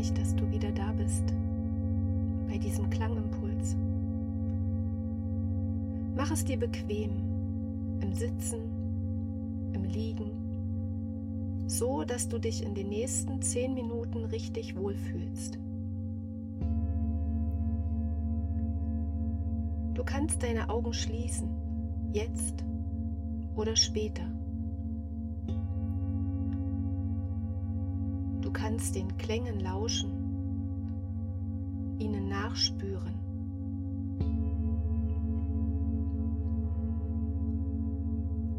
mich, dass du wieder da bist bei diesem Klangimpuls. Mach es dir bequem im Sitzen, im Liegen, so dass du dich in den nächsten zehn Minuten richtig wohlfühlst. Du kannst deine Augen schließen, jetzt oder später. Kannst den Klängen lauschen, ihnen nachspüren.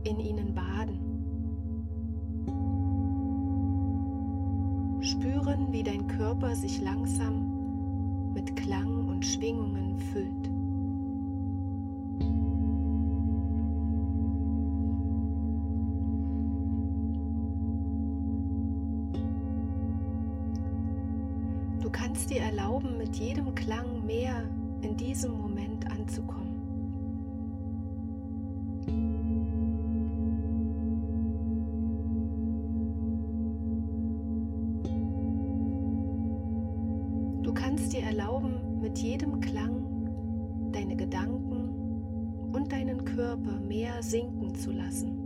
in ihnen baden. Spüren, wie dein Körper sich langsam dir erlauben, mit jedem Klang mehr in diesem Moment anzukommen. Du kannst dir erlauben, mit jedem Klang deine Gedanken und deinen Körper mehr sinken zu lassen.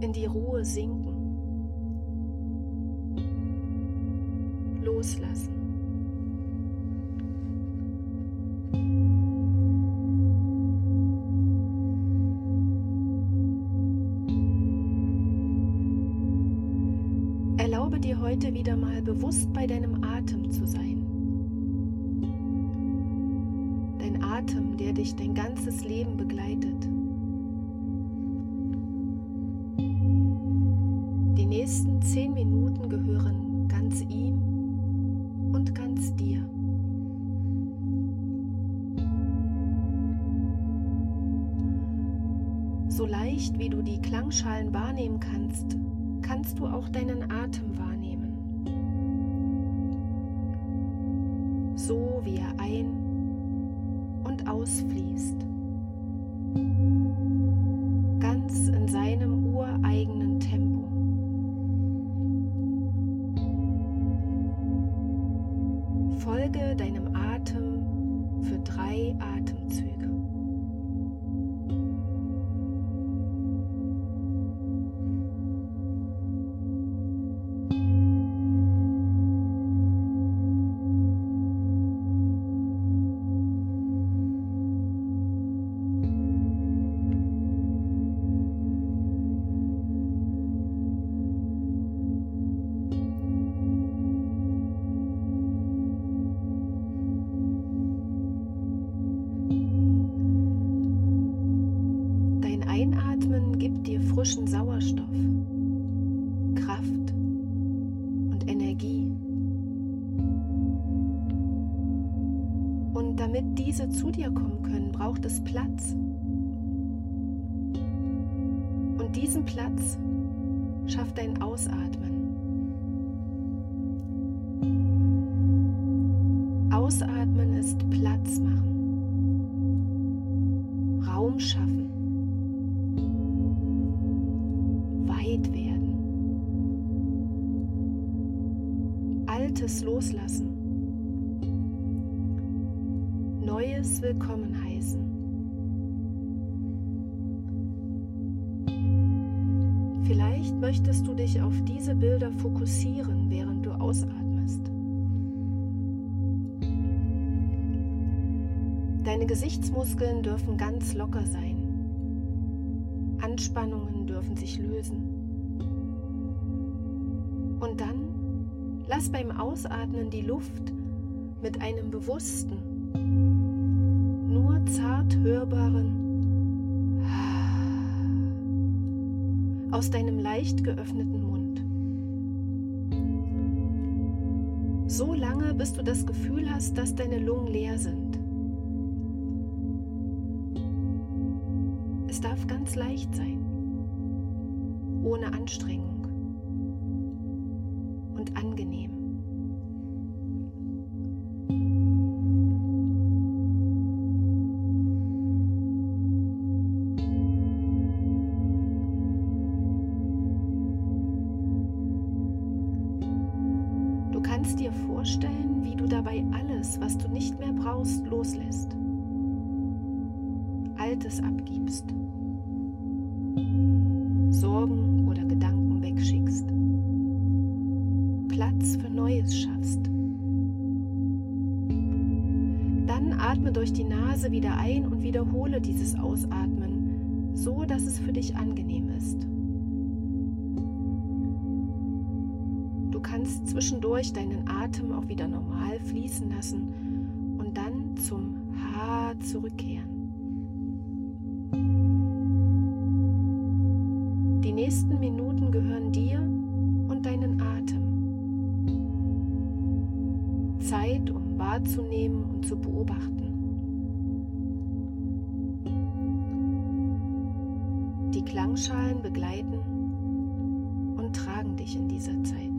In die Ruhe sinken. Loslassen. Erlaube dir heute wieder mal bewusst bei deinem Atem zu sein. Dein Atem, der dich dein ganzes Leben begleitet. Die nächsten zehn Minuten gehören ganz ihm So leicht wie du die Klangschalen wahrnehmen kannst, kannst du auch deinen Atem wahrnehmen. So wie er ein- und ausfließt. Frischen Sauerstoff, Kraft und Energie. Und damit diese zu dir kommen können, braucht es Platz. Und diesen Platz schafft dein Ausatmen. Ausatmen ist Platz machen, Raum schaffen. Altes loslassen. Neues willkommen heißen. Vielleicht möchtest du dich auf diese Bilder fokussieren, während du ausatmest. Deine Gesichtsmuskeln dürfen ganz locker sein. Anspannungen dürfen sich lösen. Und dann lass beim Ausatmen die Luft mit einem bewussten, nur zart hörbaren aus deinem leicht geöffneten Mund. So lange, bis du das Gefühl hast, dass deine Lungen leer sind. Es darf ganz leicht sein, ohne Anstrengung kannst dir vorstellen, wie du dabei alles, was du nicht mehr brauchst, loslässt. Altes abgibst. Sorgen oder Gedanken wegschickst. Platz für Neues schaffst. Dann atme durch die Nase wieder ein und wiederhole dieses Ausatmen, so dass es für dich angenehm ist. Kannst zwischendurch deinen Atem auch wieder normal fließen lassen und dann zum H zurückkehren. Die nächsten Minuten gehören dir und deinen Atem. Zeit, um wahrzunehmen und zu beobachten. Die Klangschalen begleiten und tragen dich in dieser Zeit.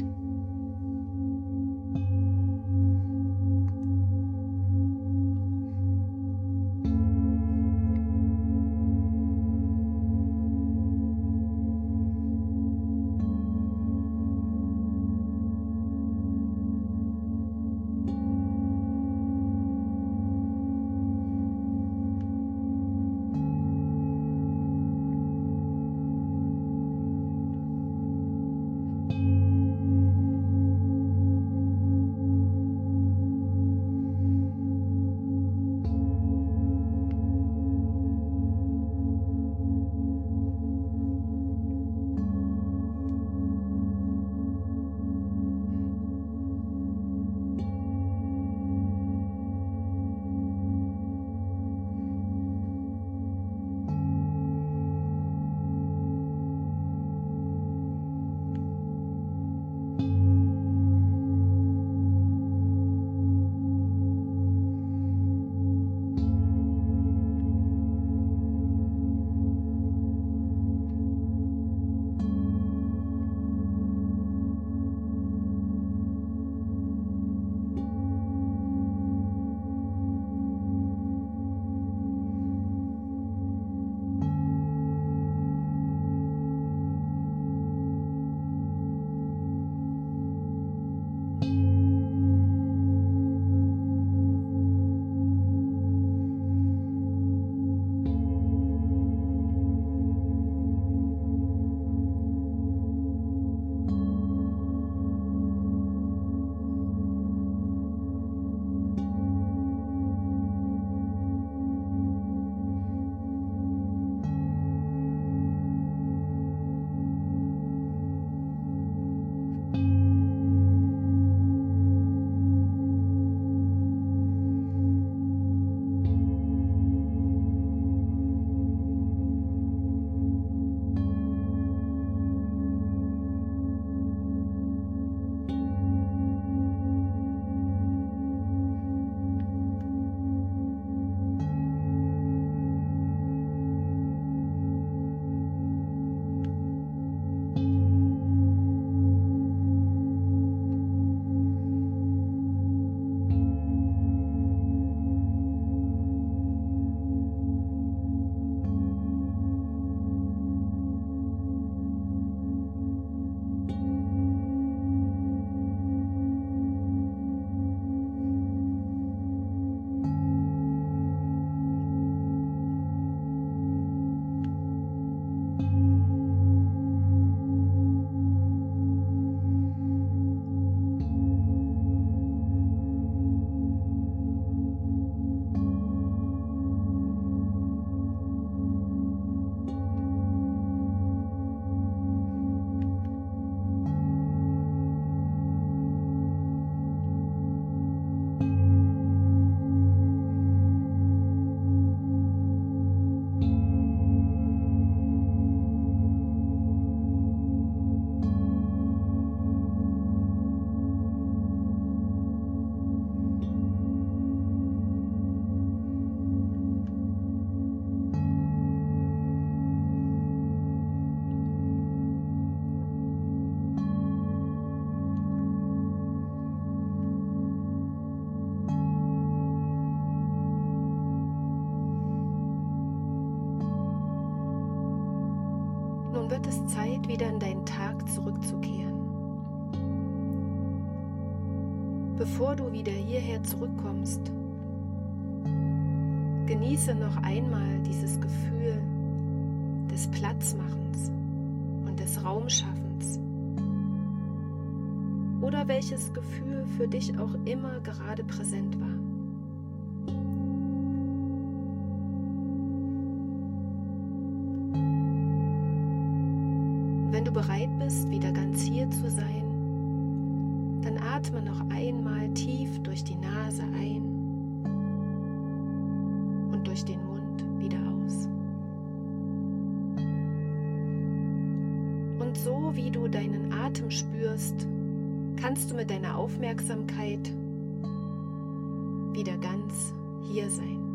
Wieder in deinen Tag zurückzukehren. Bevor du wieder hierher zurückkommst, genieße noch einmal dieses Gefühl des Platzmachens und des Raumschaffens oder welches Gefühl für dich auch immer gerade präsent war. Wenn du bereit bist, wieder ganz hier zu sein, dann atme noch einmal tief durch die Nase ein und durch den Mund wieder aus. Und so wie du deinen Atem spürst, kannst du mit deiner Aufmerksamkeit wieder ganz hier sein.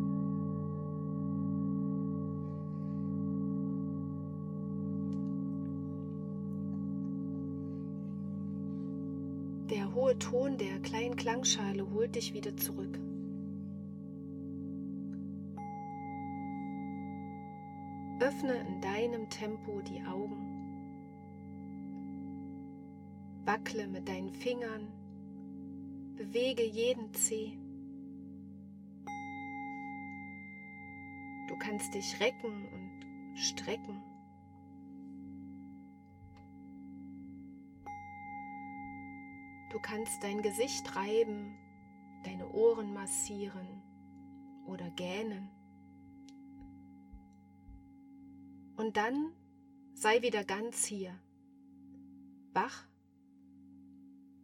Hohe Ton der kleinen Klangschale holt dich wieder zurück. Öffne in deinem Tempo die Augen. Wackle mit deinen Fingern, bewege jeden Zeh. Du kannst dich recken und strecken. Du kannst dein Gesicht reiben, deine Ohren massieren oder gähnen. Und dann sei wieder ganz hier, wach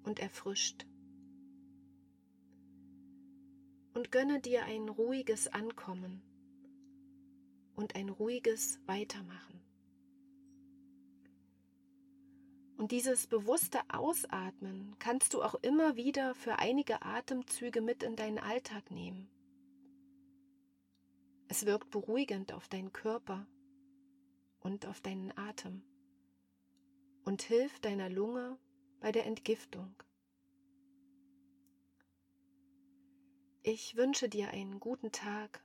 und erfrischt. Und gönne dir ein ruhiges Ankommen und ein ruhiges Weitermachen. Und dieses bewusste Ausatmen kannst du auch immer wieder für einige Atemzüge mit in deinen Alltag nehmen. Es wirkt beruhigend auf deinen Körper und auf deinen Atem und hilft deiner Lunge bei der Entgiftung. Ich wünsche dir einen guten Tag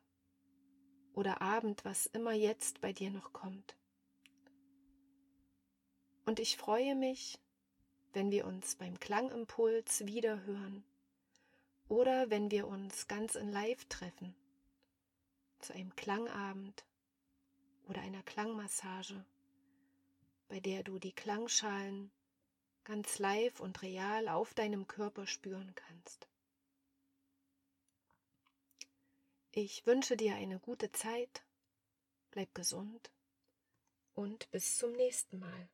oder Abend, was immer jetzt bei dir noch kommt. Und ich freue mich, wenn wir uns beim Klangimpuls wiederhören oder wenn wir uns ganz in Live treffen, zu einem Klangabend oder einer Klangmassage, bei der du die Klangschalen ganz live und real auf deinem Körper spüren kannst. Ich wünsche dir eine gute Zeit, bleib gesund und bis zum nächsten Mal.